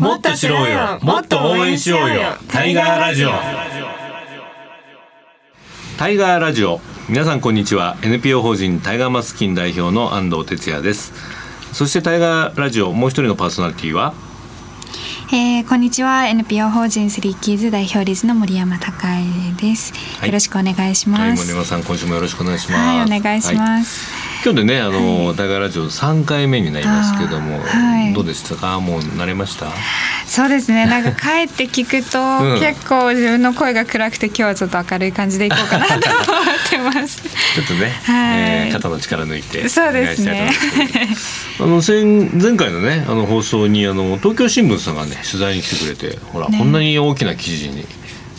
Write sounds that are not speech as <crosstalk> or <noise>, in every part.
もっと知ろうよ。もっと応援しようよ。タイガーラジオ。タイガーラジオ。皆さんこんにちは。NPO 法人タイガーマスキン代表の安藤哲也です。そしてタイガーラジオもう一人のパーソナリティは？えー、こんにちは。NPO 法人スリーキーズ代表理事の森山孝恵です、はい、よろしくお願いします、はい、森山さん今週もよろしくお願いします。はいお願いします、はい今日でねあの、はい、タイガーラジオ三回目になりますけども、はい、どうでしたか？もう慣れました？そうですね。なんか帰って聞くと、<laughs> うん、結構自分の声が暗くて今日はちょっと明るい感じでいこうかなと思ってます。<laughs> ちょっとね、はい。えー、肩の力抜いてそうですね。あの前前回のねあの放送にあの東京新聞さんがね取材に来てくれてほら、ね、こんなに大きな記事に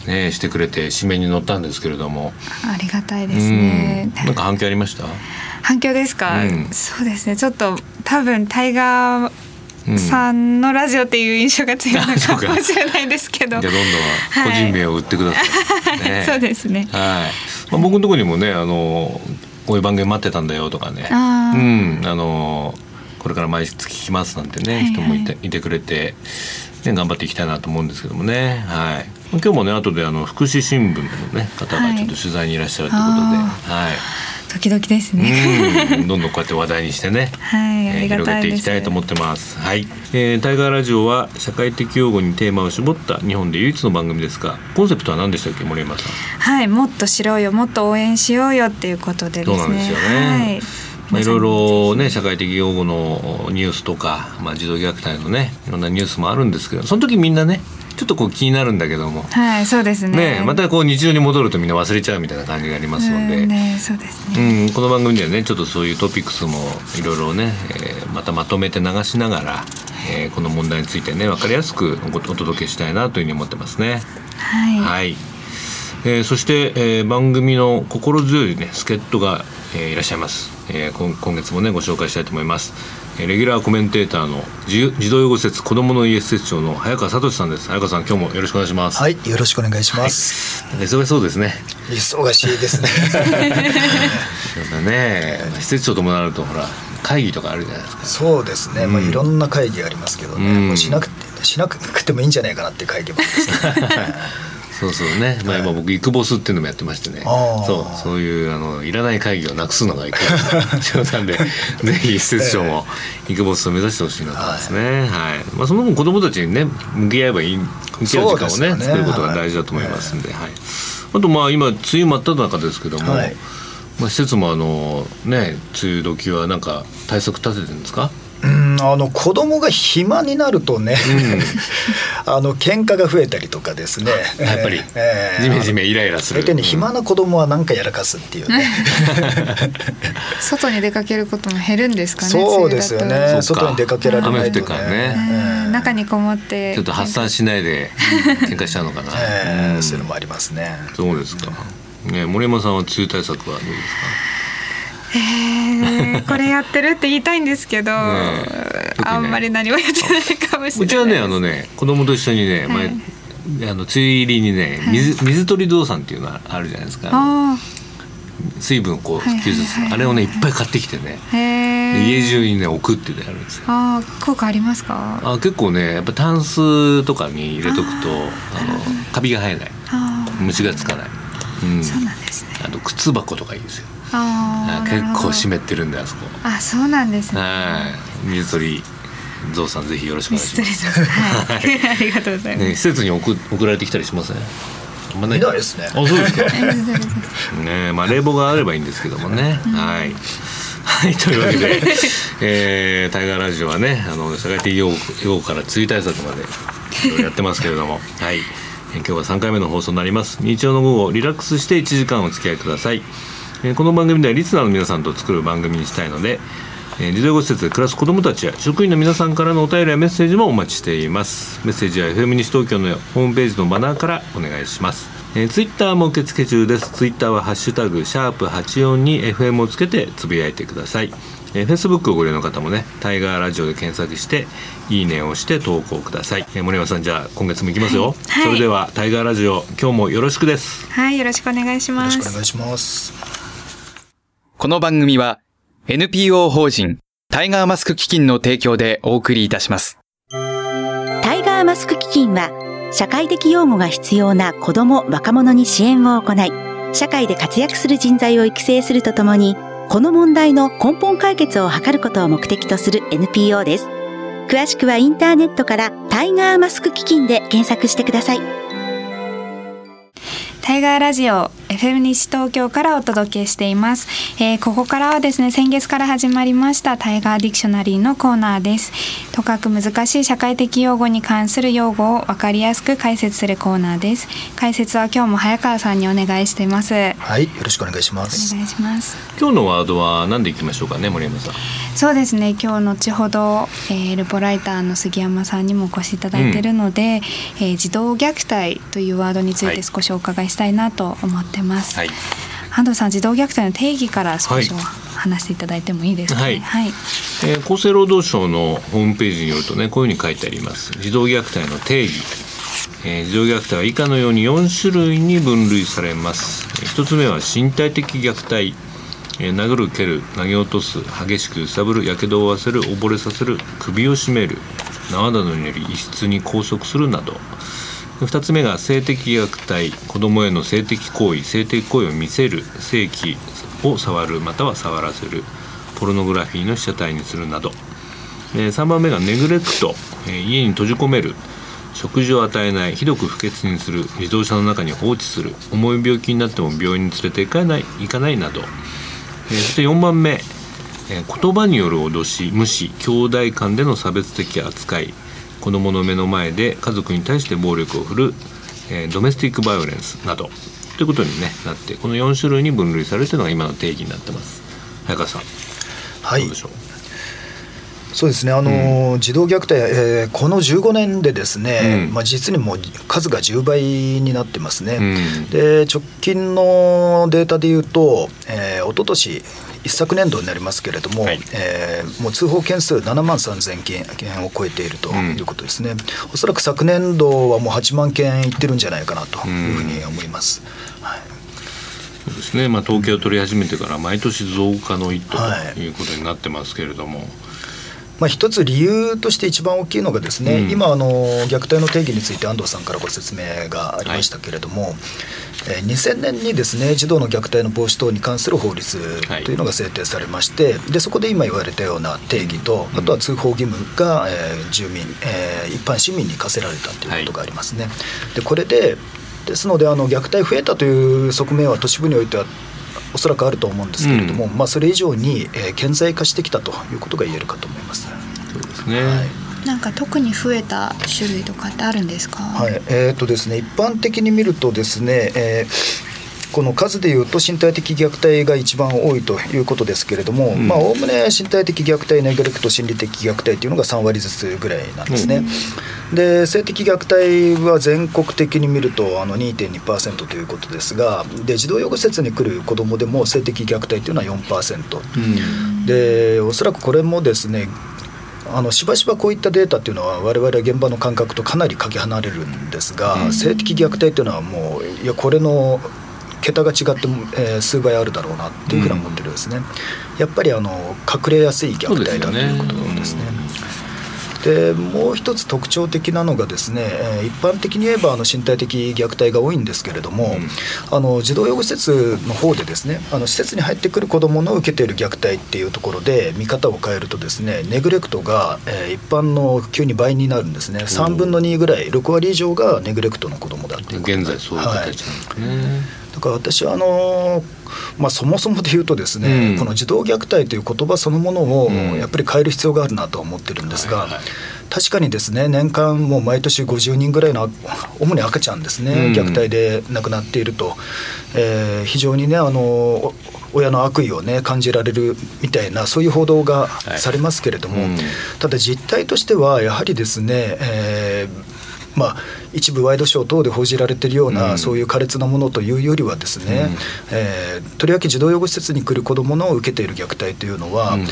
ね、してくれて紙面に載ったんですけれども。ありがたいですね、うん、なんか反響ありました？反響ですか、うん、そうですね。ちょっと多分タイガーさんのラジオっていう印象が強いのかもしれないですけど、じゃどんどん個人名を売ってください、ね、<laughs> そうですね。はい、まあ、僕のところにもねあのこういう番組待ってたんだよとかね。うん。あのこれから毎月聞きますなんてね、はいはい、人もいていてくれて、ね、頑張っていきたいなと思うんですけどもね。はい。今日もね後であの福祉新聞のね方がちょっと取材にいらっしゃるということで、はい、はい時々ですね。どんどんこうやって話題にしてね、はい、えー、広げていきたいと思ってます。はい、えー、タイガーラジオは社会的用語にテーマを絞った日本で唯一の番組ですが、コンセプトは何でしたっけ、森山さん？はい、もっと知ろうよ、もっと応援しようよっていうことで、ね、そうなんですよね。はいまあ、いろいろね社会的用語のニュースとか、まあ、児童虐待のねいろんなニュースもあるんですけどその時みんなねちょっとこう気になるんだけども、はい、そうですね。ねまたこう日常に戻るとみんな忘れちゃうみたいな感じがありますので、ね、そうですね。うん、この番組ではね、ちょっとそういうトピックスもいろいろね、えー、またまとめて流しながら、えー、この問題についてね、わかりやすくお届けしたいなというふうに思ってますね。はい。はい。えー、そして、えー、番組の心強いね助っ人が、えー、いらっしゃいます、えー、今今月もねご紹介したいと思いますレギュラーコメンテーターの児童養護施設子どもの家施設長の早川聡さんです。早川さん今日もよろしくお願いします。はいよろしくお願いします、はい、忙しそうですね。忙しいですね。ね。施設長ともなるとほら会議とかあるじゃないですか。そうですね、うん、まあいろんな会議ありますけどね、うん、もうしなくてしなくてもいいんじゃないかなって会議もありますね <laughs> そうそうね、まあ、今僕イクボスっていうのもやってましてね。そう。そういうあのいらない会議をなくすのがいく冗談で <laughs> ぜひ施設長もイクボスを目指してほしいなと思いますね、はい、はい、まあ、その分子どもたちにね向き合えばいい向き合う時間をね、ね、作ることが大事だと思いますんで、はい、はい、あとまあ今梅雨真っ只中ですけども、はい、まあ、施設もあのね梅雨時はなんか対策立ててるんですか？うんあの子供が暇になるとね、うん、<laughs> あの喧嘩が増えたりとかですね。やっぱり、えー、じめじめイライラする。相手に暇な子供は何かやらかすっていうね。<laughs> 外に出かけることも減るんですかねそうですよね。外に出かけられないとね。ね、えー、中にこもって。ちょっと発散しないで <laughs> 喧嘩しちゃうのかな、えー、そういうのもありますね。そうですか、ね、森山さんは梅雨対策はどうですか？えー、これやってるって言いたいんですけど、ね、あんまり何もやってないかもしれないうちはねあのね子供と一緒にね、前あの梅雨入りにね水,、水取り動産っていうのがあるじゃないですか。水分をこう吸収する、あれをねいっぱい買ってきてね。家中にね置くっていうのやるんですよ。あ効果ありますか？あ結構ねやっぱタンスとかに入れとくとあのカビが生えない。虫がつかない、うん、そうなんですね。あと靴箱とかいいですよ。あ結構湿ってるんであそこ。あそうなんですね。はい水鳥ゾウさんぜひよろしくお願いします。はい、ありがとうございます、ね、施設に送送られてきたりしません、ね、まあ、ないですね。あそうですか。<laughs> ねまあ冷房があればいいんですけどもね、はい。はいというわけで、えー、タイガーラジオはねあの社会的用語から梅雨対策までやってますけれども。<laughs> はい。今日は3回目の放送になります。日曜の午後リラックスして1時間お付き合いくださいこの番組ではリスナーの皆さんと作る番組にしたいので児童養護施設で暮らす子どもたちや職員の皆さんからのお便りやメッセージもお待ちしています。メッセージは FM 西東京のホームページのバナーからお願いします。えー、ツイッターも受付中です。ツイッターはハッシュタグシャープ84に FM をつけてつぶやいてくださいえー、Facebook をご利用の方もねタイガーラジオで検索していいねをして投稿ください、えー、森山さんじゃあ今月もいきますよ、はい、それではタイガーラジオ今日もよろしくですはいよろしくお願いしますよろしくお願いしますこの番組は NPO 法人タイガーマスク基金の提供でお送りいたします。タイガーマスク基金は社会的養護が必要な子ども若者に支援を行い社会で活躍する人材を育成するとともにこの問題の根本解決を図ることを目的とする NPO です。詳しくはインターネットからタイガーマスク基金で検索してください。タイガーラジオ FM 西東京からお届けしています、えー、ここからはですね先月から始まりましたタイガーディクショナリーのコーナーです。とかく難しい社会的用語に関する用語を分かりやすく解説するコーナーです。解説は今日も早川さんにお願いしています。はいよろしくお願いします。お願いします。今日のワードは何でいきましょうかね森山さん。そうですね今日後ほど、えー、ルポライターの杉山さんにもお越しいただいているので、うん、えー、児童虐待というワードについて少しお伺いしたいなと思ってます、はい、安藤さん児童虐待の定義から少し、話していただいてもいいですか、ね、はい、はい、えー、厚生労働省のホームページによるとねこういうふうに書いてあります。児童虐待の定義。えー、児童虐待は以下のように4種類に分類されます。1つ目は身体的虐待。えー、殴る蹴る投げ落とす激しく揺さぶるやけどを負わせる溺れさせる首を絞める縄などにより異質に拘束するなど2つ目が性的虐待子どもへの性的行為性的行為を見せる性器を触るまたは触らせるポルノグラフィーの被写体にするなど。3番目がネグレクト家に閉じ込める食事を与えないひどく不潔にする自動車の中に放置する重い病気になっても病院に連れて行かない行かないなど。そして4番目言葉による脅し無視兄弟間での差別的扱い。子どもの目の前で家族に対して暴力を振るドメスティックバイオレンスなど。ということに、ね、なってこの4種類に分類されるというのが今の定義になってます。早川さんはい。そうですね。あの、うん、児童虐待、えー、この15年でですね、うん、まあ、実にもう数が10倍になってますね、うん、で直近のデータでいうと、えー、一昨年一昨年度になりますけれども、はい、えー、もう通報件数7万3000件件を超えているということですね、うん、おそらく昨年度はもう8万件いってるんじゃないかなというふうに思います。はい。そうですね、まあ、統計を取り始めてから毎年増加の一途とい。うことになってますけれども、はいまあ、一つ理由として一番大きいのがですね、うん、今あの虐待の定義について安藤さんからご説明がありましたけれども、はい、えー、2000年にですね児童の虐待の防止等に関する法律というのが制定されまして、はい、でそこで今言われたような定義と、あとは通報義務が、えー、住民、えー、一般市民に課せられたということがありますね。はい、でこれでですのであの虐待増えたという側面は都市部においてはおそらくあると思うんですけれども、うん、まあ、それ以上に、えー、顕在化してきたということが言えるかと思います。そうですね、はいなんか特に増えた種類とかってあるんですか？はい、えっ、ー、とですね、一般的に見るとですね、えーこの数でいうと身体的虐待が一番多いということですけれども、うん、まあおおむね身体的虐待ネグレクト心理的虐待というのが3割ずつぐらいなんですね。うん、で性的虐待は全国的に見るとあの2.2%ということですがで児童養護施設に来る子どもでも性的虐待というのは4%、うん、でおそらくこれもですねあのしばしばこういったデータっていうのは我々は現場の感覚とかなりかけ離れるんですが、性的虐待っていうのはもういやこれの桁が違って、えー、数倍あるだろうなっていうふうに思ってるんですね、うん、やっぱりあの隠れやすい虐待だということですね。でもう一つ特徴的なのがですね、えー、一般的に言えばあの身体的虐待が多いんですけれども、うん、あの児童養護施設の方でですねあの施設に入ってくる子どもの受けている虐待っていうところで見方を変えるとですねネグレクトが、えー、一般の急に倍になるんですね。3分の2ぐらい6割以上がネグレクトの子どもだっていう現在そういう形なんですね、はいだから私はあのまあ、そもそもで言うとですね、うん、この児童虐待という言葉そのものをやっぱり変える必要があるなと思ってるんですが、確かにですね年間もう毎年50人ぐらいの主に赤ちゃんですね、うん、虐待で亡くなっていると、えー、非常にねあの親の悪意をね感じられるみたいなそういう報道がされますけれども、はいうん、ただ実態としてはやはりですね、えーまあ、一部ワイドショー等で報じられているような、うん、そういう苛烈なものというよりはですね、うん、えー、とりわけ児童養護施設に来る子どもの受けている虐待というのは、うん、え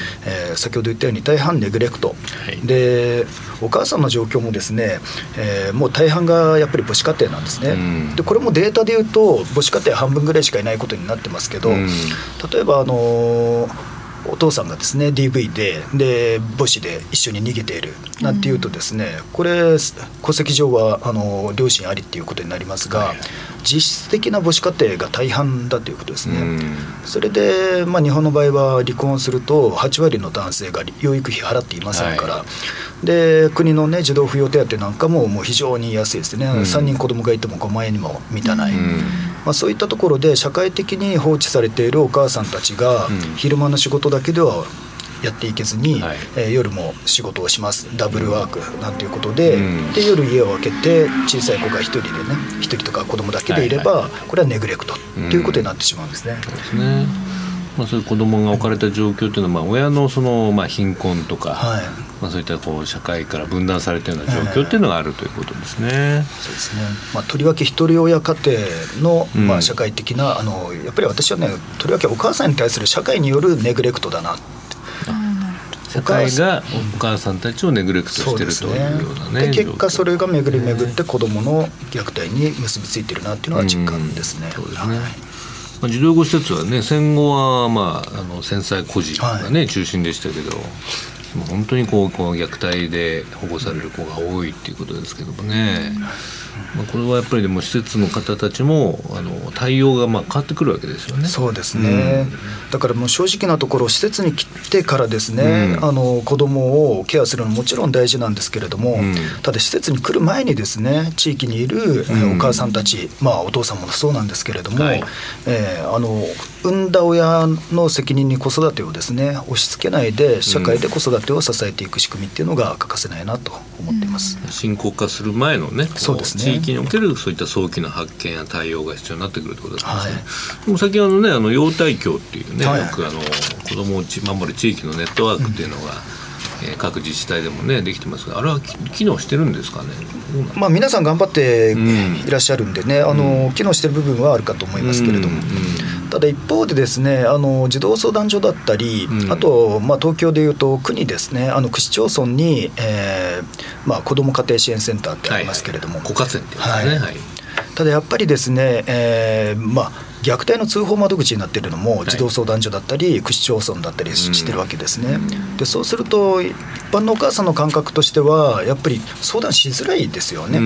ー、先ほど言ったように大半ネグレクト、はい、でお母さんの状況もですね、えー、もう大半がやっぱり母子家庭なんですね、でこれもデータで言うと母子家庭半分ぐらいしかいないことになってますけど、例えばあのーお父さんがですね DV でで母子で一緒に逃げている。なんていうとですね、これ戸籍上はあの両親ありっていうことになりますが、実質的な母子家庭が大半だということですね。それで、まあ、日本の場合は離婚すると8割の男性が養育費払っていませんから、はい、で国の、ね、児童扶養手当なんかももう非常に安いですね、うん、3人子供がいても5万円にも満たない。うんまあ、そういったところで社会的に放置されているお母さんたちが昼間の仕事だけではやっていけずに、はい、えー、夜も仕事をします。ダブルワークなんていうことでうん、で夜家を空けて小さい子が1人でね1人とか子供だけでいれば、はいはい、これはネグレクトということになってしまうんですね。そうですねまあ、そういう子供が置かれた状況というのは、まあ、親のその、まあ、貧困とか、はい、まあ、そういったこう社会から分断されたような状況っていうのがあるということですね。そうですね、まあ、とりわけ一人親家庭の、まあ、社会的な、うん、あのやっぱり私はねとりわけお母さんに対する社会によるネグレクトだな社会がお母さんたちをネグレクトしてるというようなねで結果それが巡り巡って子どもの虐待に結びついてるなっていうのは実感ですね。うん、そうですね、はい。まあ、児童養護施設はね戦後は、まあ、あの戦災孤児がね、はい、中心でしたけど本当にこうこう虐待で保護される子が多いっていうことですけどもね。まあ、これはやっぱりでも施設の方たちもあの対応がまあ変わってくるわけですよね。そうですね、うん、だからもう正直なところ施設に来てからですね、うん、あの子供をケアするのももちろん大事なんですけれども、うん、ただ施設に来る前にですね地域にいるお母さんたち、まあお父さんもそうなんですけれども、はい、えー、あの産んだ親の責任に子育てをですね押し付けないで社会で子育てを支えていく仕組みっていうのが欠かせないなと思っています。深刻化する前のね、そうですね。域におけるそういった早期の発見や対応が必要になってくるということですね。はい、でも先ほどねあの養胎教っていうね、はい、よくあの子供を守る地域のネットワークっていうのが、うんえー、各自治体でもねできてますがあれは機能してるんですかね？まあ皆さん頑張っていらっしゃるんでね、うん、あの機能してる部分はあるかと思いますけれども。うんただ一方でですねあの児童相談所だったり、うん、あと、まあ、東京でいうと区にですねあの区市町村に、えーまあ、子ども家庭支援センターってありますけれども、はい、はい、っていはい、はい、ただやっぱりですね、えー、まあ虐待の通報窓口になっているのも児童相談所だったり、区市町村だったりしてるわけですね。でそうすると一般のお母さんの感覚としてはやっぱり相談しづらいですよね。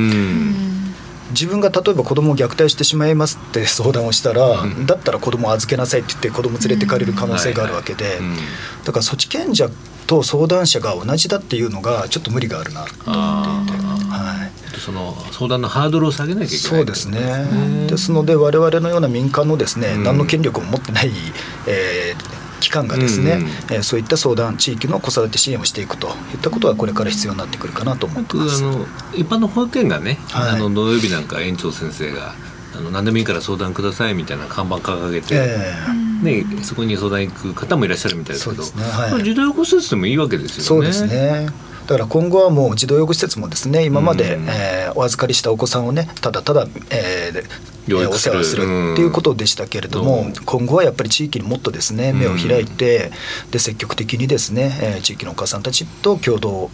自分が例えば子供を虐待してしまいますって相談をしたら、うん、だったら子供を預けなさいって言って子供連れてかれる可能性があるわけで、だから措置権者と相談者が同じだっていうのがちょっと無理があるなと思っていて。その相談のハードルを下げなきゃいけないそうですね。ですので我々のような民間のですね、うん、何の権力も持ってない、えー、機関がですね、うんうん、えー、そういった相談地域の子育て支援をしていくといったことはこれから必要になってくるかなと思ってます。あの一般の保育園がね、はい、あの土曜日なんか園長先生があの何でもいいから相談くださいみたいな看板掲げて、えー、ね、そこに相談行く方もいらっしゃるみたいですけど、ねはい、児童養護施設でもいいわけですよね。そうですね。だから今後はもう児童養護施設もですね今まで、えー、お預かりしたお子さんをねただただ、えー、お世話するっていうことでしたけれども、今後はやっぱり地域にもっとですね目を開いて、で積極的にですね、えー、地域のお母さんたちと共同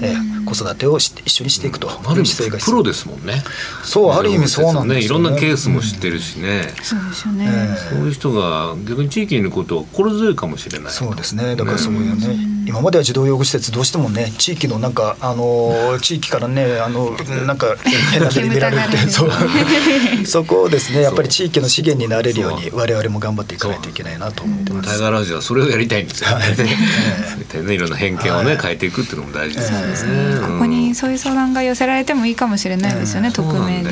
えー、子育てをし一緒にしていくと、ある意味プロですもんね。そうある意味そうなんですね。いろんなケースも知ってるしね、そうですよね、そういう人が逆に地域にいることは心強いかもしれない。そうですね。だからそういうね今までは児童養護施設どうしてもね地域のなんかあの地域からねあの <laughs> なんか変な目で見られてそうそこをですねやっぱり地域の資源になれるように我々も頑張っていかないといけないなと思ってます。タイガーラジオはそれをやりたいんですよ。ね。はい、<laughs> <laughs> ね。いろんな偏見をね、変えていくっていうのも大事ですよね。ここにそういう相談が寄せられてもいいかもしれないですよね、匿名で。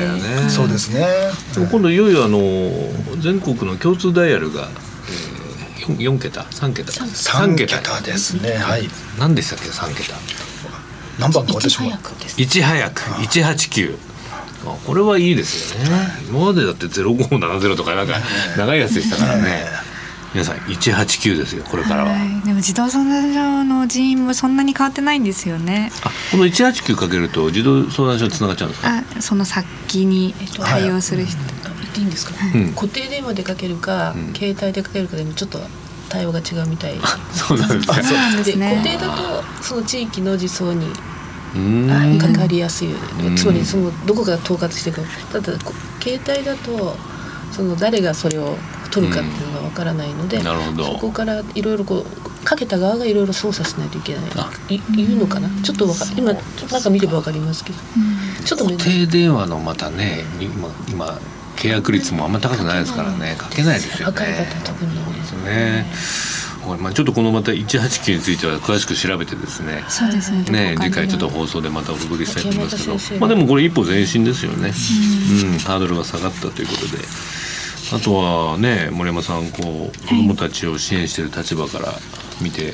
そうですね。今度いよいよあの全国の共通ダイヤルが四桁？三桁？三桁。ですね。はい。何でしたっけ？三桁。何番か私もいち早く。一八九これはいいですよね。今までだってゼロ五七ゼロとかなんか長いやつでしたからね。皆さん一八九ですよこれからは、はい、でも児童相談所の人員もそんなに変わってないんですよね。あこの一八九かけると児童相談所につながっちゃうんですか？あその先に対応する人、はいていいんですか、うん、固定電話でかけるか、うん、携帯でかけるかでもちょっと対応が違うみたい。<laughs> そうなんですね。固定だとその地域の児相にかかりやすいつまりそのどこが統括していくかただ携帯だとその誰がそれを取るかっていうのがわからないので、なるほど。そこからいろいろこうかけた側がいろいろ操作しないといけない。い言うのかな？ちょっとわか今なんか見ればわかりますけど、ちょっと固定電話のまたね今今契約率もあんま高くないですからね。かけないですよね。若い方特に。そうですね。まあちょっとこのまた189については詳しく調べてですね。そうですね。ね、次回ちょっと放送でまたお届けしたいと思いますけど、まあでもこれ一歩前進ですよね。うん、ハードルが下がったということで。あとはね、森山さん、こう子供たちを支援している立場から見て、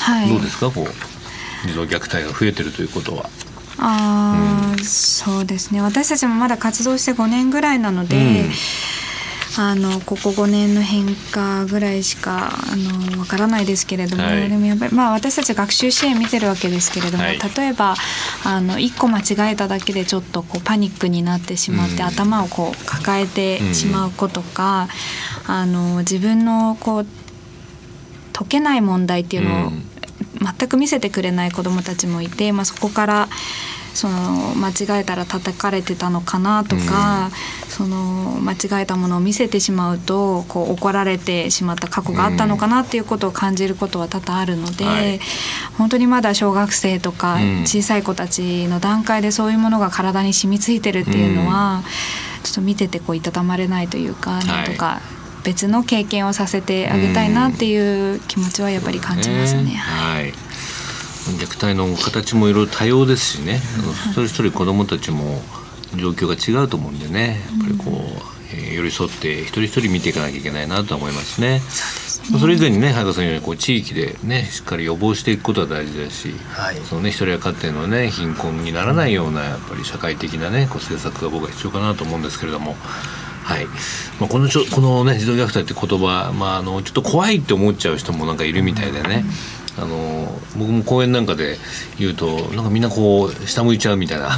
はい。どうですか、こう児童虐待が増えてるということは。あーそうですね。私たちもまだ活動して5年ぐらいなので、あのここ5年の変化ぐらいしかあのわからないですけれども、はい。でもやっぱり、まあ、私たち学習支援見てるわけですけれども、はい。例えばあの1個間違えただけでちょっとこうパニックになってしまって、うん。頭をこう抱えてしまう子とか、あの自分のこう解けない問題っていうのを、うん。全く見せてくれない子どもたちもいて、まあ、そこからその間違えたら叩かれてたのかなとか、その間違えたものを見せてしまうとこう怒られてしまった過去があったのかなっていうことを感じることは多々あるので、はい。本当にまだ小学生とかうん。小さい子たちの段階でそういうものが体に染みついてるっていうのは、ちょっと見ててこういたたまれないというか、いなんとか別の経験をさせてあげたいなっていう気持ちはやっぱり感じますね。はい。虐待の形もいろいろ多様ですしね、あの一人一人子どもたちも状況が違うと思うんでね。やっぱりこう、えー寄り添って一人一人見ていかなきゃいけないなと思いますね。まあそれ以前にね早川さんのようにこう地域でねしっかり予防していくことは大事だし、はい。そのね一人や家庭のね貧困にならないようなやっぱり社会的なねこう政策が僕は必要かなと思うんですけれども。はい。まあ、このちょこのね児童虐待って言葉、まあ、あのちょっと怖いって思っちゃう人もなんかいるみたいでね、あの僕も講演なんかで言うとなんかみんなこう下向いちゃうみたいな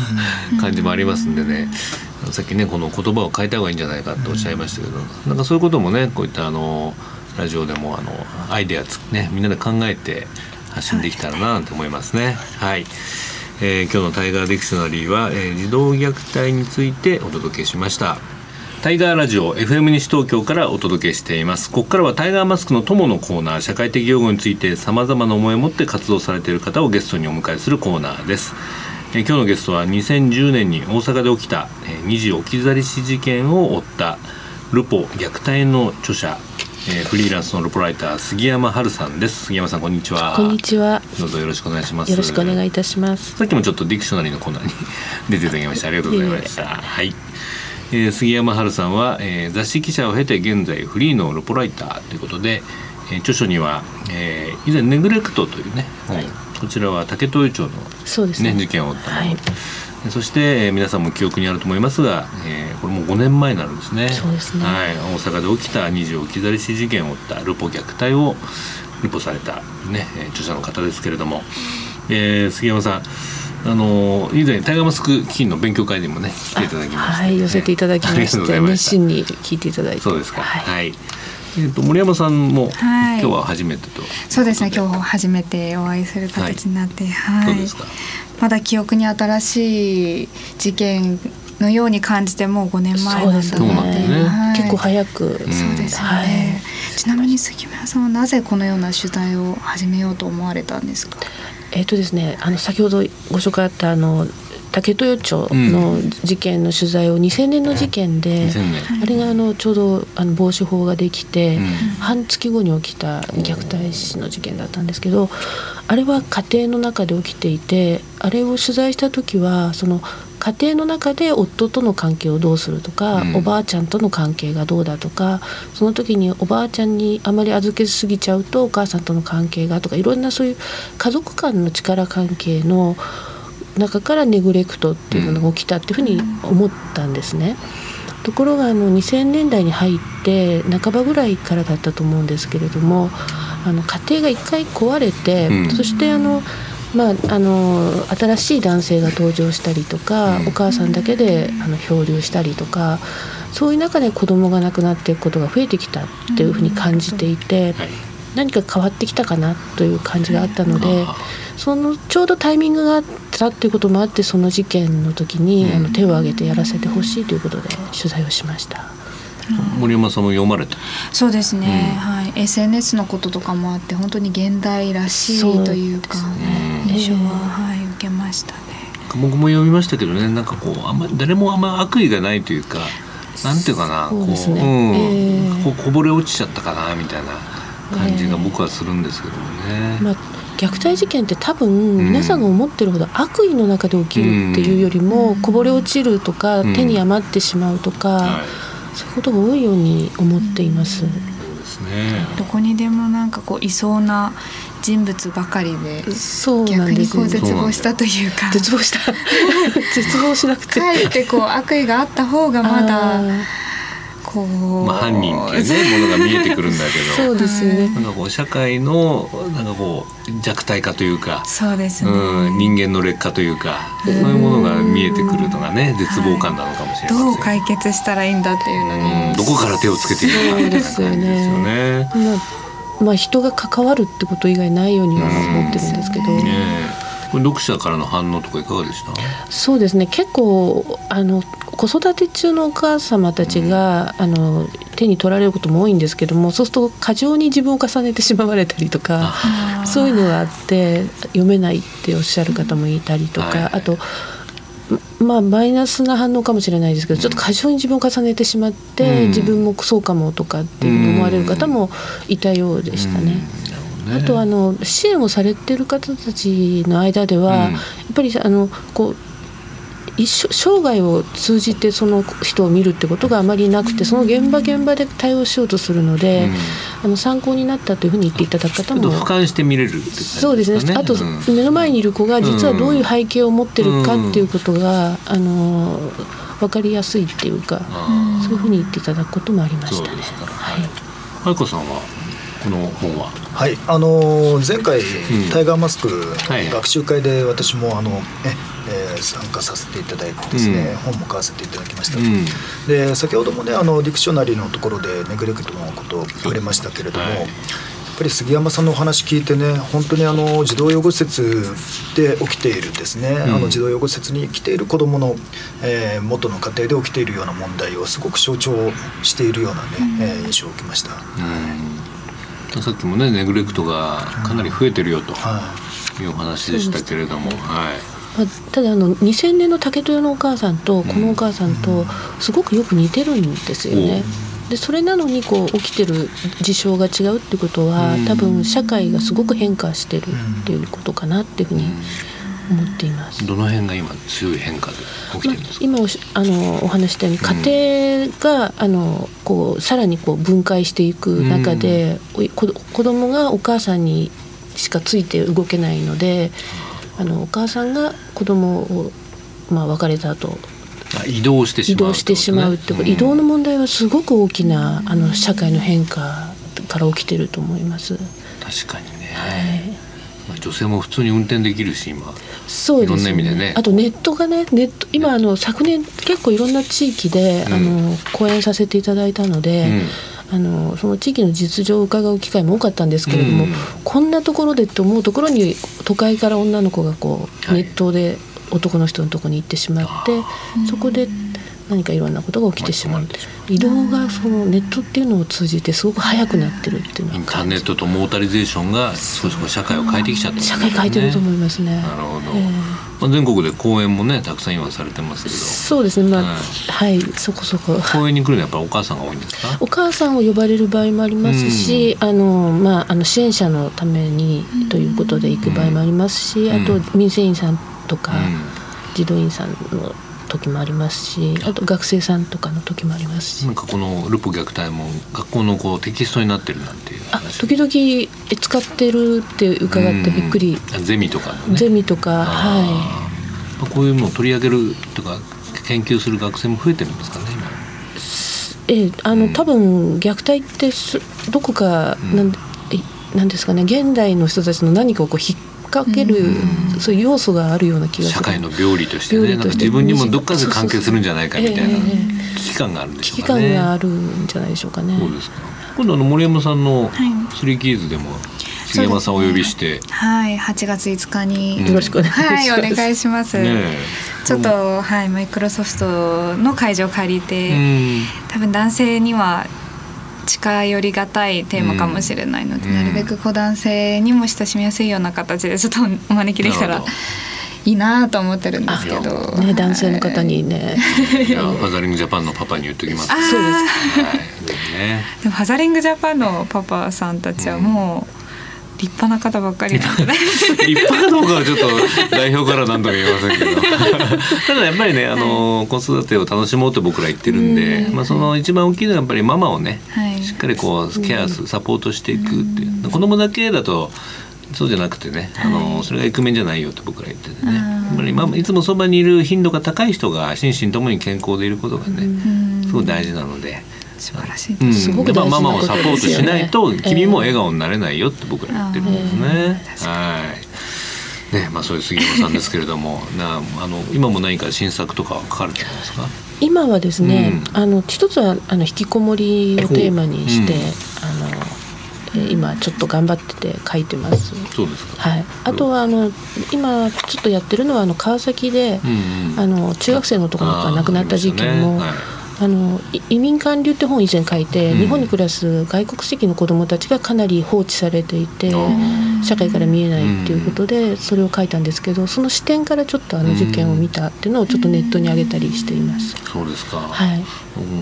感じもありますんでね、さっきねこの言葉を変えた方がいいんじゃないかとおっしゃいましたけど、なんかそういうこともねこういったあのラジオでもあのアイデアつねみんなで考えて発信できたらななんて思いますね。はいえー今日のタイガーディクショナリーは、えー児童虐待についてお届けしました。タイガーラジオ FM 西東京からお届けしています。ここからはタイガーマスクの友のコーナー、社会的養護について様々な思いを持って活動されている方をゲストにお迎えするコーナーです。えー今日のゲストは2010年に大阪で起きた、えー二次置き去り死事件を追ったルポ虐待の著者、えーフリーランスのルポライター杉山春さんです。杉山さんこんにちは。こんにちはどうぞよろしくお願いします。よろしくお願いいたしますさっきもちょっとディクショナリーのコーナーに <laughs> 出ていただきました。ありがとうございました。はい。えー杉山春さんは、えー雑誌記者を経て現在フリーのルポライターということで、えー著書には、えー以前ネグレクトというね、本こちらは竹豊町のそうですね。ね事件を追ったもの、はい。でそして、えー皆さんも記憶にあると思いますが、えーこれもう5年前になるんですね。そうですね。はい、大阪で起きた二次置き去り死事件を追ったルポ虐待をルポされた、ね、えー著者の方ですけれども、えー杉山さんあのー以前タイガーマスク基金の勉強会にもね来ていただきまして、はい寄せていただきまして熱心に聞いていただいて。そうですか。はい。はい、えー、と森山さんも、はい。今日は初めてと。そうですね今日初めてお会いする形になって、はい。そうですか？まだ記憶に新しい事件のように感じてもう5年前なんだなってそうですね。はい。結構早く、ん。そうですよね、はいちなみに杉村さんはなぜこのような取材を始めようと思われたんですか？えっ、とですねあの先ほどご紹介あったあの竹豊町の事件の取材を2000年の事件で、2000年。あれがあのちょうどあの防止法ができて、うん。半月後に起きた虐待死の事件だったんですけどあれは家庭の中で起きていてあれを取材した時はその家庭の中で夫との関係をどうするとか、うん。おばあちゃんとの関係がどうだとかその時におばあちゃんにあまり預けすぎちゃうとお母さんとの関係がとかいろんなそういう家族間の力関係の中からネグレクトっていうものが起きたっていうふうに思ったんですね。ところがあの2000年代に入って半ばぐらいからだったと思うんですけれどもあの家庭が一回壊れて、うんそしてあの、まあ、あの新しい男性が登場したりとか、うんお母さんだけであの漂流したりとかそういう中で子供が亡くなっていくことが増えてきたっていうふうに感じていて。はい何か変わってきたかなという感じがあったので、あそのちょうどタイミングがあったっていうこともあってその事件の時に、うん。あの手を挙げてやらせてほしいということで取材をしました。森山さんも読まれた？そうですね、うん。はい、SNS のこととかもあって本当に現代らしいというかね。印象は、はい、受けましたね。僕も読みましたけどね。なんかこうあんま誰もあんま悪意がないというかなんていうかなね。こう、うん。ええ。こうこぼれ落ちちゃったかなみたいな感じが僕はするんですけどもね。まあ、虐待事件って多分皆さんが思ってるほど悪意の中で起きるっていうよりもこぼれ落ちるとかうん。手に余ってしまうとかはい。そういうことが多いように思っています。そうですね。どこにでもなんかこういそうな人物ばかりでそうなん逆にこう絶望したというか。絶望した。<laughs> 絶望しなくて。かえってこう悪意があった方がまだまあ犯人っていうねものが見えてくるんだけど。<laughs> そうですよね。なんかこう社会のなんかこう弱体化というか、そうですね、うん、人間の劣化というか、そういうものが見えてくるのがね絶望感なのかもしれません。どう解決したらいいんだっていうのに、うんどこから手をつけていいのかみたいな感じですよね。まあ、まあ人が関わるってこと以外ないようには思ってるんですけど、ねえこれ読者からの反応とかいかがでした？そうですね。結構あの子育て中のお母様たちが、あの手に取られることも多いんですけどもそうすると過剰に自分を重ねてしまわれたりとかそういうのがあって読めないっておっしゃる方もいたりとか、はい。あとまあマイナスな反応かもしれないですけど、ちょっと過剰に自分を重ねてしまって、うん。自分もそうかもとかっていうふうに思われる方もいたようでしたね。あとあの支援をされてる方たちの間では、うん。やっぱりあのこう一生生涯を通じてその人を見るってことがあまりなくてその現場現場で対応しようとするので、あの参考になったというふうに言っていただく方も俯瞰して見れるね。そうですね。あと、うん目の前にいる子が実はどういう背景を持ってるかっていうことが、あの分かりやすいっていうか、あそういうふうに言っていただくこともありましたね。はい。あいこさんはこの本は。はい、あのー前回、タイガーマスクはい。学習会で私もあの、ねえー参加させていただいてですね、うん。本も買わせていただきました、うん。で先ほどもねあのディクショナリーのところでネグレクトのことを触れましたけれども、はい。やっぱり杉山さんのお話聞いてね本当にあの児童養護施設で起きているですね、ん。あの児童養護施設に来ている子どもの、えー元の家庭で起きているような問題をすごく象徴しているようなね、えー印象を受けました。うんさっきもねネグレクトがかなり増えてるよとはい。いうお話でしたけれども、はい。まあ、ただあの2000年の竹豊のお母さんとこのお母さんとすごくよく似てるんですよね。でそれなのにこう起きてる事象が違うってことはうん。多分社会がすごく変化してるっていうことかなっていうふうに思っています。どの辺が今強い変化で起きてるんですか？今おしあのお話ししたように家庭が、あのこうさらにこう分解していく中で、おい子子供がお母さんにしかついて動けないのであのお母さんが子供をまあ別れた後あ移動してしまう移動してしまうってこと、移動の問題はすごく大きなあの社会の変化から起きてると思います。確かにね、はいまあ女性も普通に運転できるし今そうですいろんな意味でね。あとネットがねネット今あの昨年結構いろんな地域で、うん。あの講演させていただいたので、あのその地域の実情を伺う機会も多かったんですけれども、うん。こんなところでって思うところに都会から女の子がこう、はい。ネットで男の人のところに行ってしまってそこで何かいろんなことが起きてしまう。移動がそのネットっていうのを通じてすごく速くなってるっていうのはインターネットとモータリゼーションが少し社会を変えてきちゃったんです社ね会変えてると思いますね。なるほど、ええ。まあ、全国で講演もねたくさん今されてますけど。そうですね。まあ、はいはいそこそこ。講演に来るのはやっぱりお母さんが多いんですか？お母さんを呼ばれる場合もありますし、あのまあ、あの支援者のためにということで行く場合もありますし、うん。あと民生委員さんとか、うん。児童員さんの時もありますしあと学生さんとかの時もありますし、なんかこのルポ虐待も学校のこうテキストになってるなんていうあ話時々え使ってるって伺ってびっくり、うん。ゼミとかのね。ゼミとかはあー。まあこういうのを取り上げるとか研究する学生も増えてるんですかねええあの、うん。多分虐待ってすどこかうん。なん,、えなんですかね。現代の人たちの何かをこう引っ掛ける、そういう要素があるような気がする。社会の病理としてねなんか自分にもどっかで関係するんじゃないかみたいな危機感があるんでし危機ょうかね。感があるんじゃないでしょうかね。そうですか。今度あの森山さんのはい。スリーキーズでも杉山さんをお呼びして、はい。8月5日に、うん。よろしくお願いします。はいお願いします、ねえ。ちょっと、はいマイクロソフトの会場を借りて、多分男性には近寄りがたいテーマかもしれないので、なるべくこう男性にも親しみやすいような形でちょっとお招きできたらいいなと思ってるんですけど、ね、男性の方にね。い。やファザリングジャパンのパパに言っときます。そうですはい。ね。でもファザリングジャパンのパパさんたちはもう立派な方ばっかり <laughs> 立派かどうかはちょっと代表から何とも言えませんけど。<laughs> ただやっぱりねあの子育てを楽しもうと僕ら言ってるんで、まあ、その一番大きいのはやっぱりママをね、はい。しっかりこうケアするサポートしていくっていう。子供だけだとそうじゃなくてね、あのそれがイクメンじゃないよって僕ら言っててね、やっぱりママいつもそばにいる頻度が高い人が心身ともに健康でいることがね、すごい大事なので。素晴らしいうん、です、すごくやっぱ大事なことママをサポートしないと君も笑顔になれないよって僕ら言ってるんですね。はい。ね、まあそういう杉山さんですけれども、<laughs> なあの今も何か新作とかは書かれてるんですか？今はですね、うん。あの一つはあの引きこもりをテーマにして、う。ん。あのえー今ちょっと頑張ってて書いてます。そうですか。はい、あとはあの今ちょっとやってるのはあの川崎で、うんうん。あの中学生の男の子が亡くなった事件も、あーありましたねあのい移民還流って本を以前書いて、うん日本に暮らす外国籍の子どもたちがかなり放置されていてあ社会から見えないっていうことでそれを書いたんですけどその視点からちょっとあの事件を見たっていうのをちょっとネットに上げたりしています。そうですか。はい、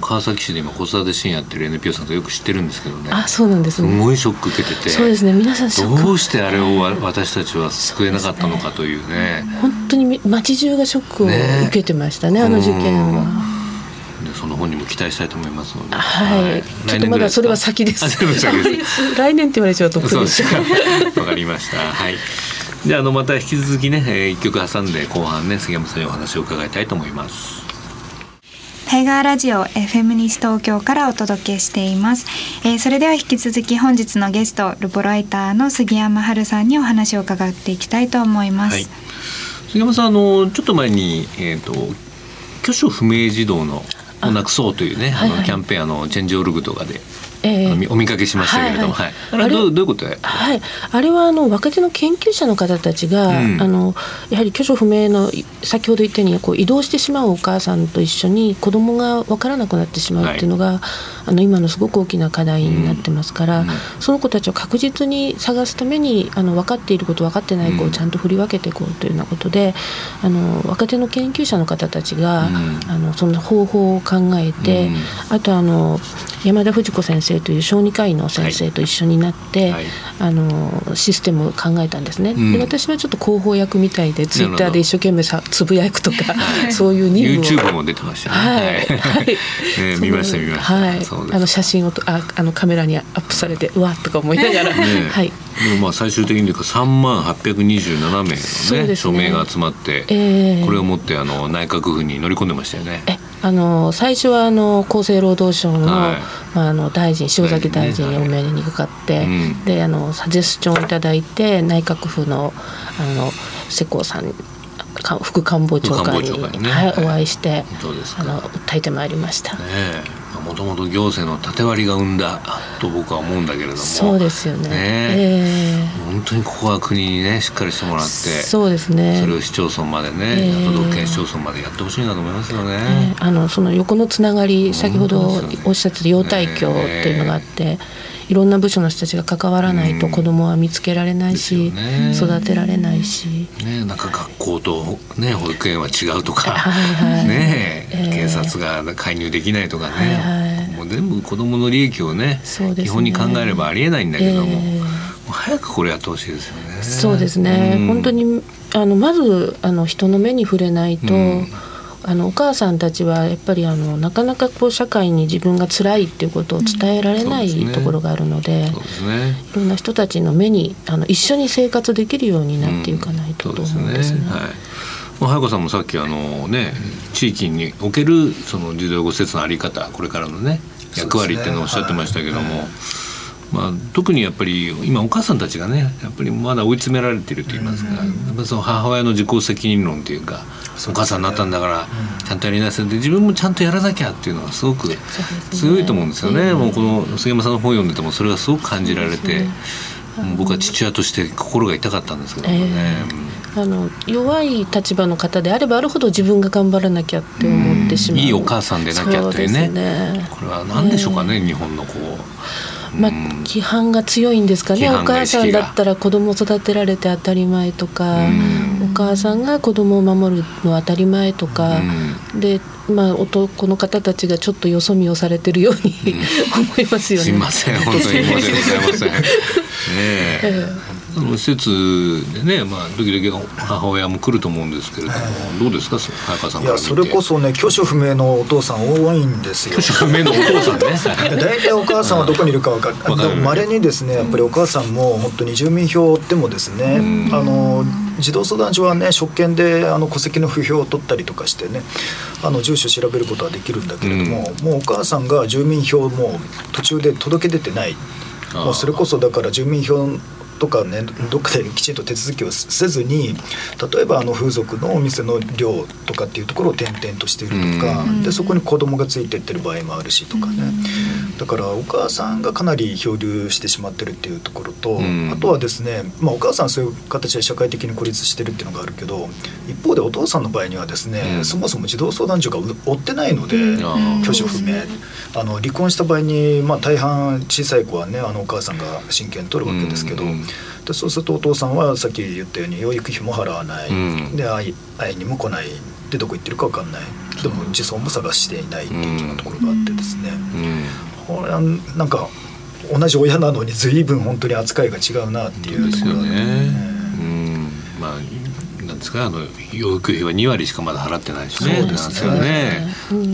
川崎市で今子育て支援やってる NPO さんとよく知ってるんですけどね。あそうなんですすね。ごいショック受けてて。そうですね皆さんショックどうしてあれをわ私たちは救えなかったのかというね。本当にみ街中がショックをね受けてましたねあの事件は。でその本にも期待したいと思いますので。はい、ちょっとまだそれは先です。来年って言われちゃうとそうです。わかりました。はい。じゃああのまた引き続きね、えー、一曲挟んで後半ね杉山さんにお話を伺いたいと思います。タイガーラジオ FM 西東京からお届けしています、えーそれでは引き続き本日のゲストルポライターの杉山春さんにお話を伺っていきたいと思います、はい。杉山さんあのちょっと前にえっ、と居所不明児童のをなくそうというねあのキャンペーンあのチェンジオルグとかで、ええ。あのみお見かけしましたけれども、ははい。い。あれはどうどういうことで、はい、あれはあの若手の研究者の方たちが、うん。あのやはり居所不明のい先ほど言ったようにこう移動してしまうお母さんと一緒に子供が分からなくなってしまうっていうのが、あの今のすごく大きな課題になってますから、うんその子たちを確実に探すためにあの分かっていること分かってない子をちゃんと振り分けていこうというようなことで、あの若手の研究者の方たちが、うん。あのそんな方法を考えて、うん。あとあの山田藤子先生という小児科医の先生と一緒になって、はい。あのシステムを考えたんですね、うん。で私はちょっと広報役みたいでツイッターで一生懸命さつぶやくとか、<laughs> そういう任務を。YouTube も出てましたはい、ね。はい。ね見ました見ました。はい。あの写真をとああのカメラにアップされてうわっとか思いながら、ね <laughs> はい。でもまあ最終的にというか3万827名のねね。署名が集まって、えーこれを持ってあの内閣府に乗り込んでましたよね。えあの最初はあの厚生労働省の,、はい。まあ、あの大臣塩崎大臣にお目にかかって、うん。であのサジェスチョンをいただいて内閣府のあの世耕さんか副官房長官にはい、はいお会いしてあの訴えてまいりました。もともと行政の縦割りが生んだと僕は思うんだけれども。そうですよね。ね。え本当にここは国にねしっかりしてもらってえそうですね。それを市町村までね、ええ。都道府県市町村までやってほしいなと思いますよね。ねあのその横のつながり先ほどおっしゃってた養帯教っていうのがあって、いろんな部署の人たちが関わらないとうん。子供は見つけられないし、ね。育てられないし、ねなんか学校とね保育園は違うとか、はいはい。ねええ。警察が介入できないとかね、もう全部子供の利益をねね基本に考えればありえないんだけども、ええもう早くこれやってほしいですよね。そうですね、うん本当にあのまずあの人の目に触れないと、うんあのお母さんたちはやっぱりあのなかなかこう社会に自分が辛いっていうことを伝えられないそうですねところがあるので。ですね。いろんな人たちの目にあの一緒に生活できるようになっていかないとと思うんですね。はい。まあ、早川さんもさっきあのね地域におけるその児童養護施設のあり方これからのね役割っていうのをおっしゃってましたけども、まあ、特にやっぱり今お母さんたちがねやっぱりまだ追い詰められていると言いますか、やっぱりその母親の自己責任論というかお母さんになったんだからちゃんとやりなさいって自分もちゃんとやらなきゃっていうのがすごく強いと思うんですよね。もうこの杉山さんの本読んでてもそれがすごく感じられて。僕は父親として心が痛かったんですけどもね、えー、あの弱い立場の方であればあるほど自分が頑張らなきゃって思ってしまう、いいお母さんでなきゃっていうね、ね、これは何でしょうかね、えー、日本のこう。まあ、規範が強いんですかね。お母さんだったら子供を育てられて当たり前とかお母さんが子供を守るのは当たり前とかで、まあ、男の方たちがちょっとよそ見をされてるように <laughs> 思いますよね。すいません本当に申し訳ございません。<laughs> ねえ施設でね、まあ、時々母親も来ると思うんですけれども、どうですか、早川さんいや、それこそね、挙手不明のお父さん多いんですよ。挙手不明のお父さんね。<laughs> 大体お母さんはどこにいるか分かる。まれにですね、やっぱりお母さんも本当に住民票でもですね、あの。児童相談所はね職権であの戸籍の不評を取ったりとかしてねあの住所調べることはできるんだけれども、もうお母さんが住民票も途中で届け出てない。もうそれこそだから住民票とかねどっかできちんと手続きをせずに例えばあの風俗のお店の寮とかっていうところを転々としているとか、でそこに子供がついてってる場合もあるしとかね、だからお母さんがかなり漂流してしまってるっていうところと、あとはですね、まあ、お母さんそういう形で社会的に孤立してるっていうのがあるけど一方でお父さんの場合にはですね、そもそも児童相談所が追ってないので、挙手不明。あの離婚した場合に、まあ、大半小さい子はねあのお母さんが親権取るわけですけど。でそうするとお父さんはさっき言ったように養育費も払わない、うん、で会い会いにも来ない。でどこ行ってるか分かんない。でも自尊も探していないっていうようなところがあってですね、うん、これはなんか同じ親なのに随分本当に扱いが違うなっていうところが、ね、うん、まあなんですかあの養育費は2割しかまだ払ってないしね。そうですよね、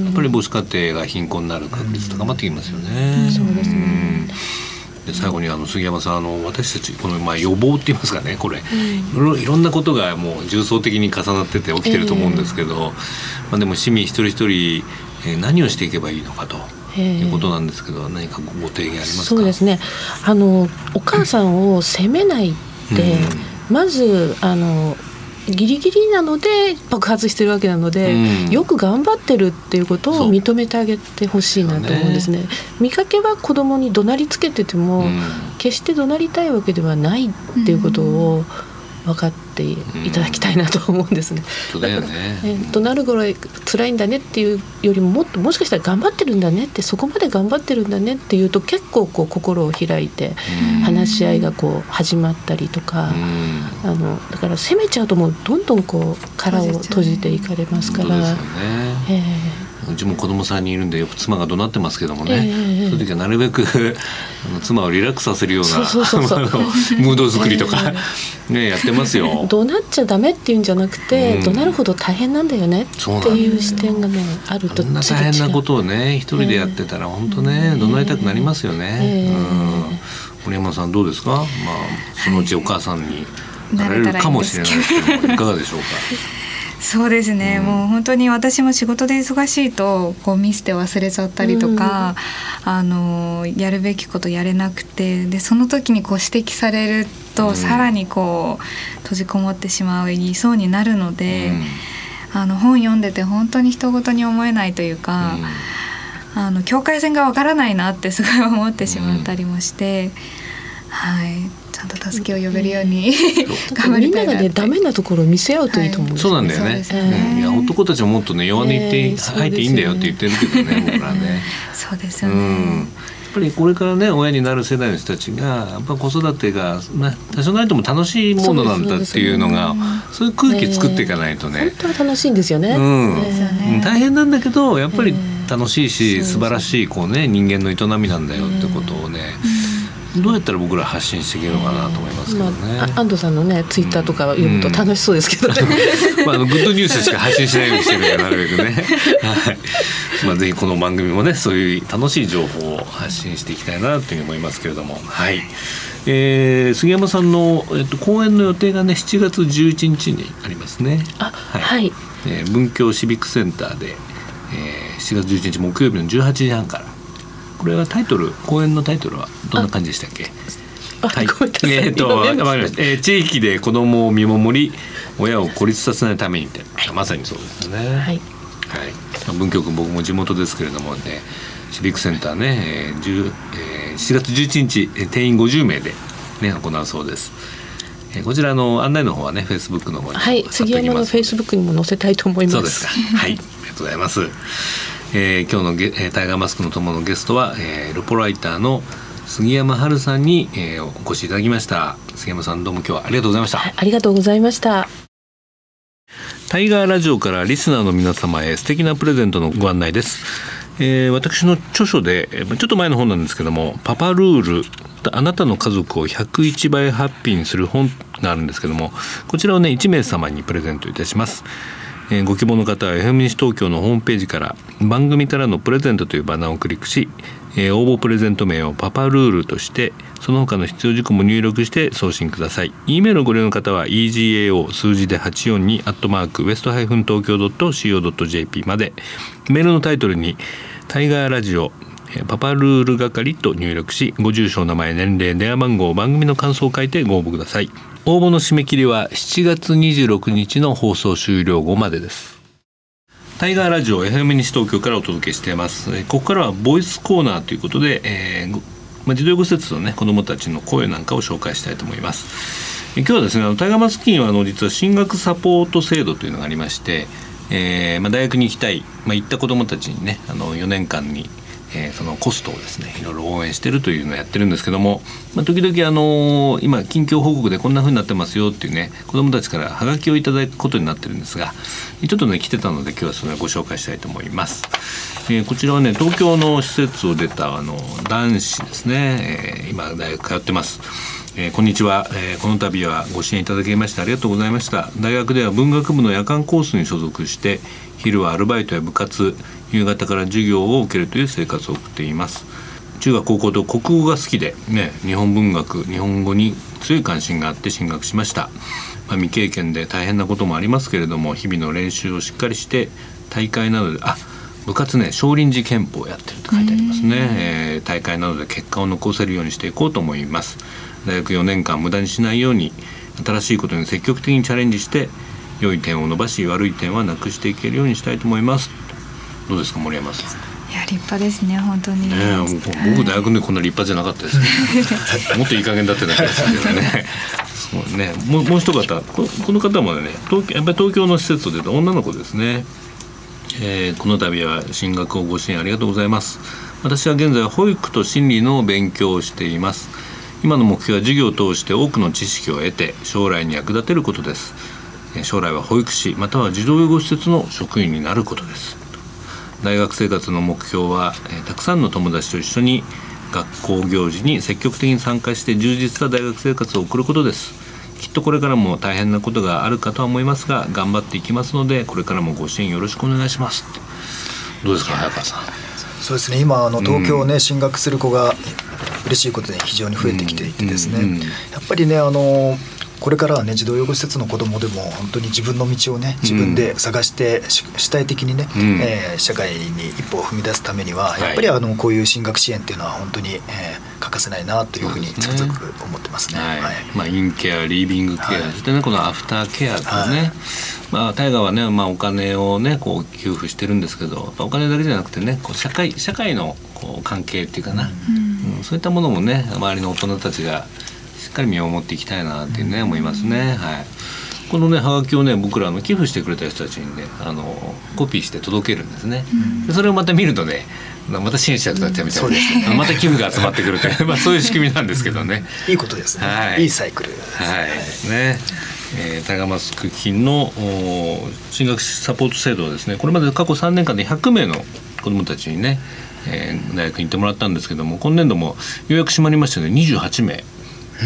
やっぱり母子家庭が貧困になる確率高まってきますよね、そうですね、で最後にあの杉山さんあの私たちこのまあ予防って言いますかねこれ、うん、いろんなことがもう重層的に重なってて起きてると思うんですけど、えー、まあ、でも市民一人一人、えー、何をしていけばいいのかと。いうことなんですけど何かご提言ありますそうですね。あのお母さんを責めないって、うん、まずあのギリギリなので爆発してるわけなので、うん、よく頑張ってるっていうことを認めてあげてほしいなと思うんですね。見かけは子供に怒鳴りつけてても、うん、決して怒鳴りたいわけではないっていうことを、分かっていただきたいなと思うんですね。うん、だよね。えとなるぐらい辛いんだねっていうよりももっともしかしたら頑張ってるんだねってそこまで頑張ってるんだねっていうと結構こう心を開いて話し合いがこう始まったりとか、あのだから責めちゃうともうどんどんこう殻を閉じていかれますから。ね、えーうちも子供さんにいるんでよく妻が怒鳴ってますけどもね、えー、そういう時はなるべく <laughs> 妻をリラックスさせるようなムード作りとか、ね、やってますよ。<laughs> 怒鳴っちゃダメっていうんじゃなくて、うん、怒鳴るほど大変なんだよね。っていう視点がねあるとそんな大変なことをね一人でやってたら本当ね、怒鳴りたくなりますよね。えー、うん。森山さんどうですか、まあ、そのうちお母さんになれるかもしれないですけど。いかがでしょうか？そうですね、うん、もう本当に私も仕事で忙しいとこうミスて忘れちゃったりとか、うん、あのやるべきことやれなくてでその時にこう指摘されると、うん、さらにこう閉じこもってしまいそうになるので、あの本読んでて本当に人事に思えないというか、あの境界線がわからないなってすごい思ってしまったりもして。はいちゃんと助けを呼べるように、<laughs> 頑張りたいなみんながねダメなところを見せ合うといいと思う、はい、そうなんだよね、ね。うん、いや男たちはもっとね弱音言って、入っていいんだよって言ってるけどね僕らね。そうですよね、うん。やっぱりこれからね親になる世代の人たちがやっぱ子育てが、ね、多少ないとも楽しいものなんだっていうのがそういう空気作っていかないとね、本当は楽しいんですよね、うん、大変なんだけどやっぱり楽しいし、素晴らしいこうね人間の営みなんだよってことをね、どうやったら僕ら発信していけるのかなと思いますけどね、まあ、安藤さんのねツイッターとか読むと楽しそうですけどね、うん、まあ、あのグッドニュースしか発信しないようにしてるからなるべくね、はい。まあ、ぜひこの番組もねそういう楽しい情報を発信していきたいなというふうに思いますけれども。はい、えー、杉山さんの、えっと、講演の予定がね7月11日にありますね。あはい、はい、えー、文教シビックセンターで、えー、7月11日木曜日の18時半からこれはタイトル講演のタイトルはどんな感じでしたっけ？はい、えー、と、わかりました。えー、地域で子供を見守り、親を孤立させないためにって、まさにそうですね。はい。はい。文京区僕も地元ですけれどもね、シビックセンターね、えー、10えー、7月11日定員50名で、ね行うそうです。えーこちらの案内の方はね、フェイスブックの方にはい杉山のフェイスブックにも載せたいと思いますそうですか。はい、ありがとうございます。えー今日のゲ、えータイガーマスクの友のゲストは、えールポライターの杉山春さんに、えーお越しいただきました。杉山さんどうも今日はありがとうございました。はいありがとうございましたタイガーラジオからリスナーの皆様へ素敵なプレゼントのご案内です。えー私の著書でえーちょっと前の本なんですけども「パパルールあなたの家族を101倍ハッピーにする本」があるんですけどもこちらをね1名様にプレゼントいたします。えーご希望の方は FM 西東京のホームページから番組からのプレゼントというバナーをクリックし、えー応募プレゼント名をパパルールとしてその他の必要事項も入力して送信ください。E メールをご利用の方は egao 数字で842アットマークウエストハイフン東京 .co.jp まで。メールのタイトルにタイガーラジオパパルール係と入力しご住所名前年齢電話番号番組の感想を書いてご応募ください。応募の締め切りは7月26日の放送終了後までです。タイガーラジオ FM 西東京からお届けしています。えここからはボイスコーナーということで、えーまあ、児童養護施設のね子どもたちの声なんかを紹介したいと思います。え今日はですねあのタイガーマスキンはあの実は進学サポート制度というのがありまして、えーまあ、大学に行きたい、まあ、行った子どもたちにねあの4年間にえーそのコストをですねいろいろ応援してるというのをやってるんですけども、まあ、時々あのー今近況報告でこんな風になってますよっていうね子どもたちからハガキをいただくことになってるんですがちょっとね来てたので今日はそれをご紹介したいと思います。えーこちらはね東京の施設を出たあの男子ですね、えー今大学通ってます。えーこんにちは、えーこの度はご支援いただきましてありがとうございました大学では文学部の夜間コースに所属して昼はアルバイトや部活夕方から授業を受けるという生活を送っています。中学高校と国語が好きで、ね、日本文学日本語に強い関心があって進学しました、まあ、未経験で大変なこともありますけれども日々の練習をしっかりして大会などであ部活ね少林寺拳法をやってると書いてありますね、えー大会などで結果を残せるようにしていこうと思います。大学4年間無駄にしないように新しいことに積極的にチャレンジして良い点を伸ばし悪い点はなくしていけるようにしたいと思いますどうですか森山さん？いや立派ですね本当に。ね僕大学でこんな立派じゃなかったです <laughs> もっといい加減だってな気がするけどね。<laughs> そうね。もうもう一方ここの方もね東京やっぱり東京の施設を出た女の子ですね、えーこの度は進学をご支援ありがとうございます。私は現在保育と心理の勉強をしています。今の目標は授業を通して多くの知識を得て将来に役立てることです。えー将来は保育士または児童養護施設の職員になることです大学生活の目標は、えーたくさんの友達と一緒に学校行事に積極的に参加して充実した大学生活を送ることです。きっとこれからも大変なことがあるかとは思いますが頑張っていきますのでこれからもご支援よろしくお願いします。どうですか早川さん？そうですね。今あの東京ね、進学する子が嬉しいことで非常に増えてきていてですね、うんうん。やっぱりねあのこれからはね児童養護施設の子どもでも本当に自分の道をね自分で探して、し主体的にね、うん。えー社会に一歩を踏み出すためには、い。やっぱりあのこういう進学支援っていうのは本当に、えー欠かせないなというふうにつくづく思ってますね。はい。はい。まあ、インケアリービングケア、はいそしてねこのアフターケアとね、はい。まあ、大河はね、まあ、お金をねこう給付してるんですけどお金だけじゃなくてねこう社会社会のこう関係っていうかな、うん。そういったものもね周りの大人たちがしっかり見守っていきたいなっていうね、思いますね。はい。このねはがきをね僕らあの寄付してくれた人たちにねあのコピーして届けるんですね、でそれをまた見るとねまた支援者になっちゃうみたいな、そうですね。あのまた寄付が集まってくるという、<laughs> まあ、そういう仕組みなんですけどね。いいことですね、はい。い、いサイクル。ですねはい。ね。えー、タガマスク金の進学サポート制度はですねこれまで過去3年間で100名の子どもたちにね、えー大学に行ってもらったんですけども今年度もようやく締まりましたので28名、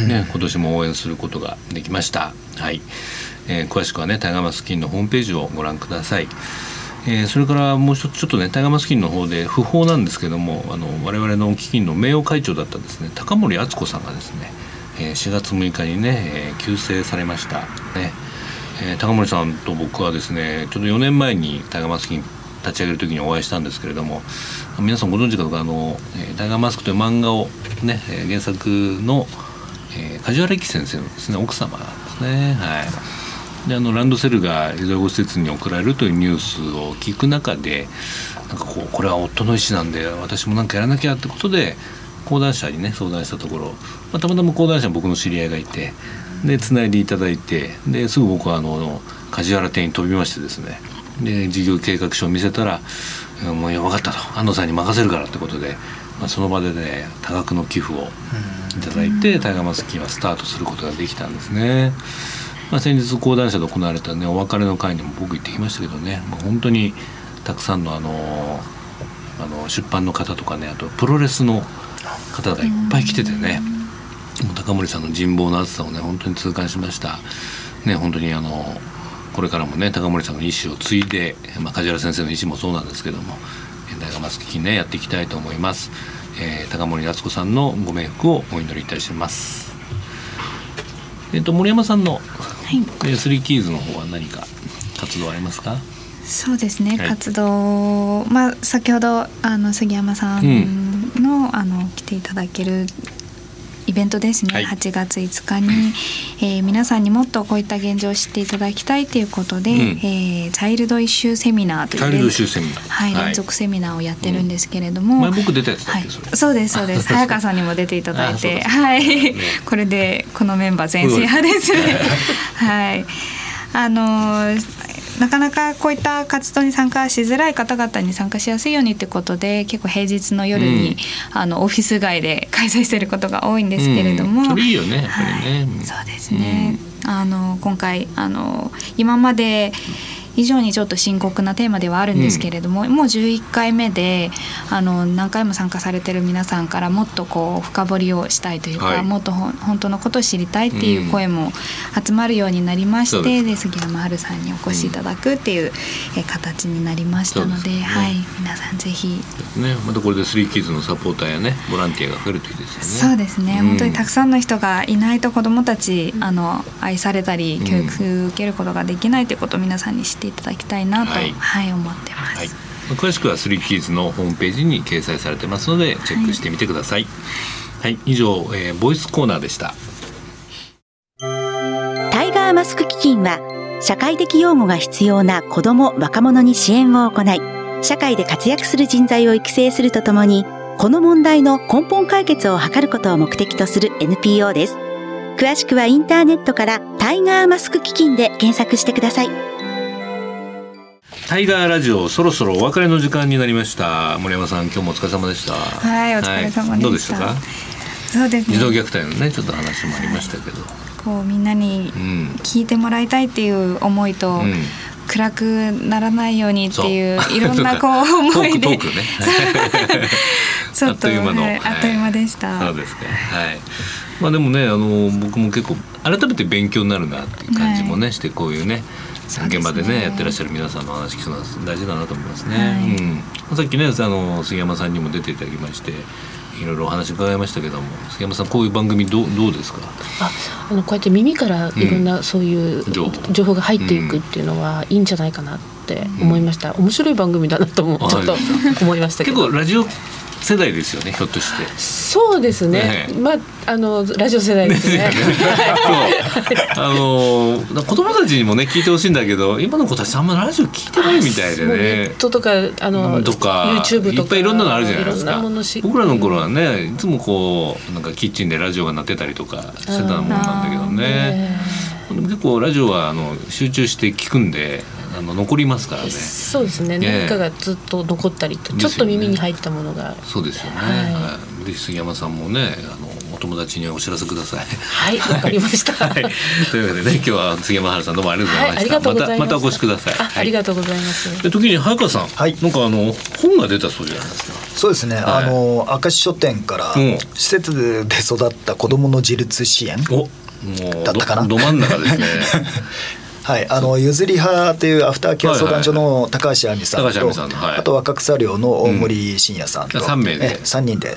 ね今年も応援することができました。はいえー詳しくはねタイガーマス金のホームページをご覧ください。えーそれからもう一つちょっとねタイガーマスキンの方で不法なんですけどもあの我々の基金の名誉会長だったですね高森敦子さんがですね、えー4月6日にね、えー急逝されましたね、えー高森さんと僕はですねちょっと4年前にタイガーマスキン立ち上げる時にお会いしたんですけれども皆さんご存知かどうかあの、タイガーマスクという漫画をね、えー原作の、えー梶原一騎先生のですね奥様なんですね。はい。であのランドセルが児童養護施設に送られるというニュースを聞く中でなんかこうこれは夫の意思なんで私もなんかやらなきゃってことで講談社にね相談したところ、まあ、たまたま講談社に僕の知り合いがいてでつないでいただいてですぐ僕はあの梶原店に飛びましてですねで事業計画書を見せたら「もういや分かった」と「安藤さんに任せるから」ってことで、まあ、その場でね多額の寄付をいただいてタイガーマスキーはスタートすることができたんですね。まあ、先日講談社で行われたねお別れの会にも僕行ってきましたけどね、まあ、本当にたくさんのあのあの出版の方とかねあとプロレスの方がいっぱい来ててね。もう高森さんの人望の厚さをね本当に痛感しました。ね本当にあのこれからもね高森さんの意思を継いで、まあ、梶原先生の意思もそうなんですけども大河マスキねやっていきたいと思います、えー高森夏子さんのご冥福をお祈りいたします。えっ、と森山さんの、はい。えースリーキーズの方は何か活動ありますか？そうですね、はい。活動まあ先ほどあの杉山さんの,、あの来ていただけるイベントですね、はい。8月5日に、えー皆さんにもっとこういった現状を知っていただきたいということで、うん。えーチャイルドイシューセミナーというチャイルド連イシューセミナー。はい、連続セミナーをやってるんですけれども、前僕出たやつだはい。っけそれ、、そうですそうです。<laughs> 早川さんにも出ていただいてあはい。これでこのメンバー全制覇ですね。<laughs> はい。あのーなかなかこういった活動に参加しづらい方々に参加しやすいようにということで結構平日の夜に、あのオフィス街で <laughs> 開催していることが多いんですけれども、うん。いいよねやっぱりね、はいそうですね、あの今回あの今まで以上にちょっと深刻なテーマではあるんですけれども、もう11回目であの何回も参加されてる皆さんからもっとこう深掘りをしたいというか、はい。もっと本当のことを知りたいっていう声も集まるようになりまして、ですで杉山春さんにお越しいただくっていう、え形になりましたのでねはい、皆さんぜひ。ね、またこれでスリーキッズのサポーターやねボランティアが増えるといいですよね。そうですね、うん。本当にたくさんの人がいないと子どもたちあの愛されたりうん。教育受けることができないということを皆さんに知っていただきたいなと、ははいい思ってます。はい、詳しくはスリーキッズのホームページに掲載されてますのでチェックしてみてください。はい、以上、えーボイスコーナーでした。タイガーマスク基金は社会的養護が必要な子ども若者に支援を行い社会で活躍する人材を育成するとともにこの問題の根本解決を図ることを目的とする NPO です詳しくはインターネットからタイガーマスク基金で検索してくださいタイガーラジオそろそろお別れの時間になりました。森山さん今日もお疲れ様でした。はいお疲れ様でしたはいどうでした？か？そうです児童ね虐待のねちょっと話もありましたけど。こうみんなにうん。聞いてもらいたいっていう思いと、うん暗くならないようにっていういろんなこう <laughs> 思いでトークトークね <laughs> ちょっとあっという間のはいあっという間でした。そうですか。はい。まあでもねあの僕も結構改めて勉強になるなっていう感じもね、してこういうね現場でねやってらっしゃる皆さんの話聞くのは大事だなと思いますね。はい。うん。さっきねあの杉山さんにも出ていただきまして。いろいろお話伺いましたけども杉山さんこういう番組どうどうですか？ああのこうやって耳からいろんなそういう情報。情報が入っていくっていうのはいいんじゃないかなって思いました、面白い番組だなとちょっと思いましたけど。結構ラジオ世代ですよねひょっとして。そうですね。ねえ。まああのラジオ世代ですね。そう。<laughs> あの子供たちにもね聞いてほしいんだけど今の子たちあんまラジオ聞いてないみたいでもうネねットとかあのとか YouTube とかいっぱいいろんなのあるじゃないですか。僕らの頃はねいつもこうなんかキッチンでラジオが鳴ってたりとかしてたもんなんだけどね。結構ラジオはあの集中して聞くんであの残りますからね。そうですね。何かがずっと残ったりと、ちょっと耳に入ったものが。そうですよね、はい。はい、で杉山さんもねあのお友達にお知らせください。はいわかりました。<laughs> はい、というわけでね今日は杉山春さんどうもありがとうございました、はいありがとうございまたまたお越しください。あありがとうございます、で時に早川さん、はい。なんかあの本が出たそうじゃないですか。そうですね、はい。あの明石書店からうん。施設で育った子どもの自立支援、おもうだったかな。どど真ん中ですね <laughs> はい、あのゆずり派というアフターケア相談所の高橋亜美さんとあと若草寮の大森信也さんと、うん。三名でえ三人で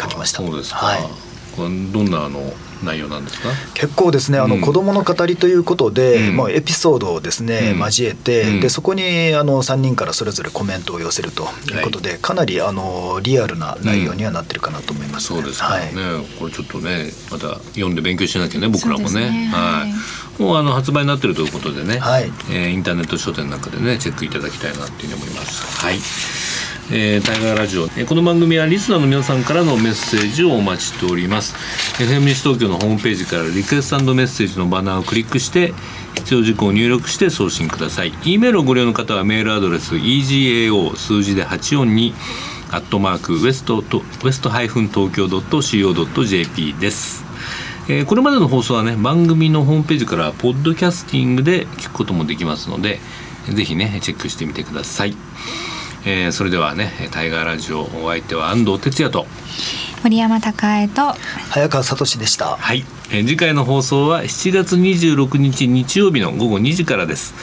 書きました。そうですか、はい。どんなあの内容なんですか？結構ですねあの、うん。子どもの語りということで、うん。まあ、エピソードをですね、うん。交えて、うん。でそこにあの3人からそれぞれコメントを寄せるということで、かなりあのリアルな内容にはなってるかなと思います、そうですか。ね、はい。これちょっとねまた読んで勉強しなきゃね。僕らもね。はい。もうあの発売になってるということでね、はい。えーインターネット書店なんかでねチェックいただきたいなっていうふうに思います。はいえー、タイガーラジオ、えー、この番組はリスナーの皆さんからのメッセージをお待ちしております。FM 西東京のホームページからリクエストメッセージのバナーをクリックして必要事項を入力して送信ください。E メールをご利用の方はメールアドレス egao 数字で842アットマークウエストとウエストハイフン東京ドット .co.jp です。えー、これまでの放送はね番組のホームページからポッドキャスティングで聞くこともできますのでぜひねチェックしてみてください、えー、それではねタイガーラジオお相手は安藤哲也と。森山孝恵と。早川聡でした。はい、えー、次回の放送は7月26日日曜日の午後2時からです、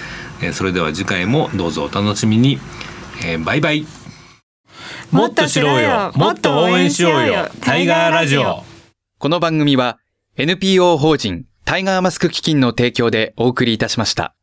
えー、それでは次回もどうぞお楽しみに、えー、バイバイ。もっと知ろうよ。もっと応援しようよ。タイガーラジオ。この番組は NPO 法人タイガーマスク基金の提供でお送りいたしました。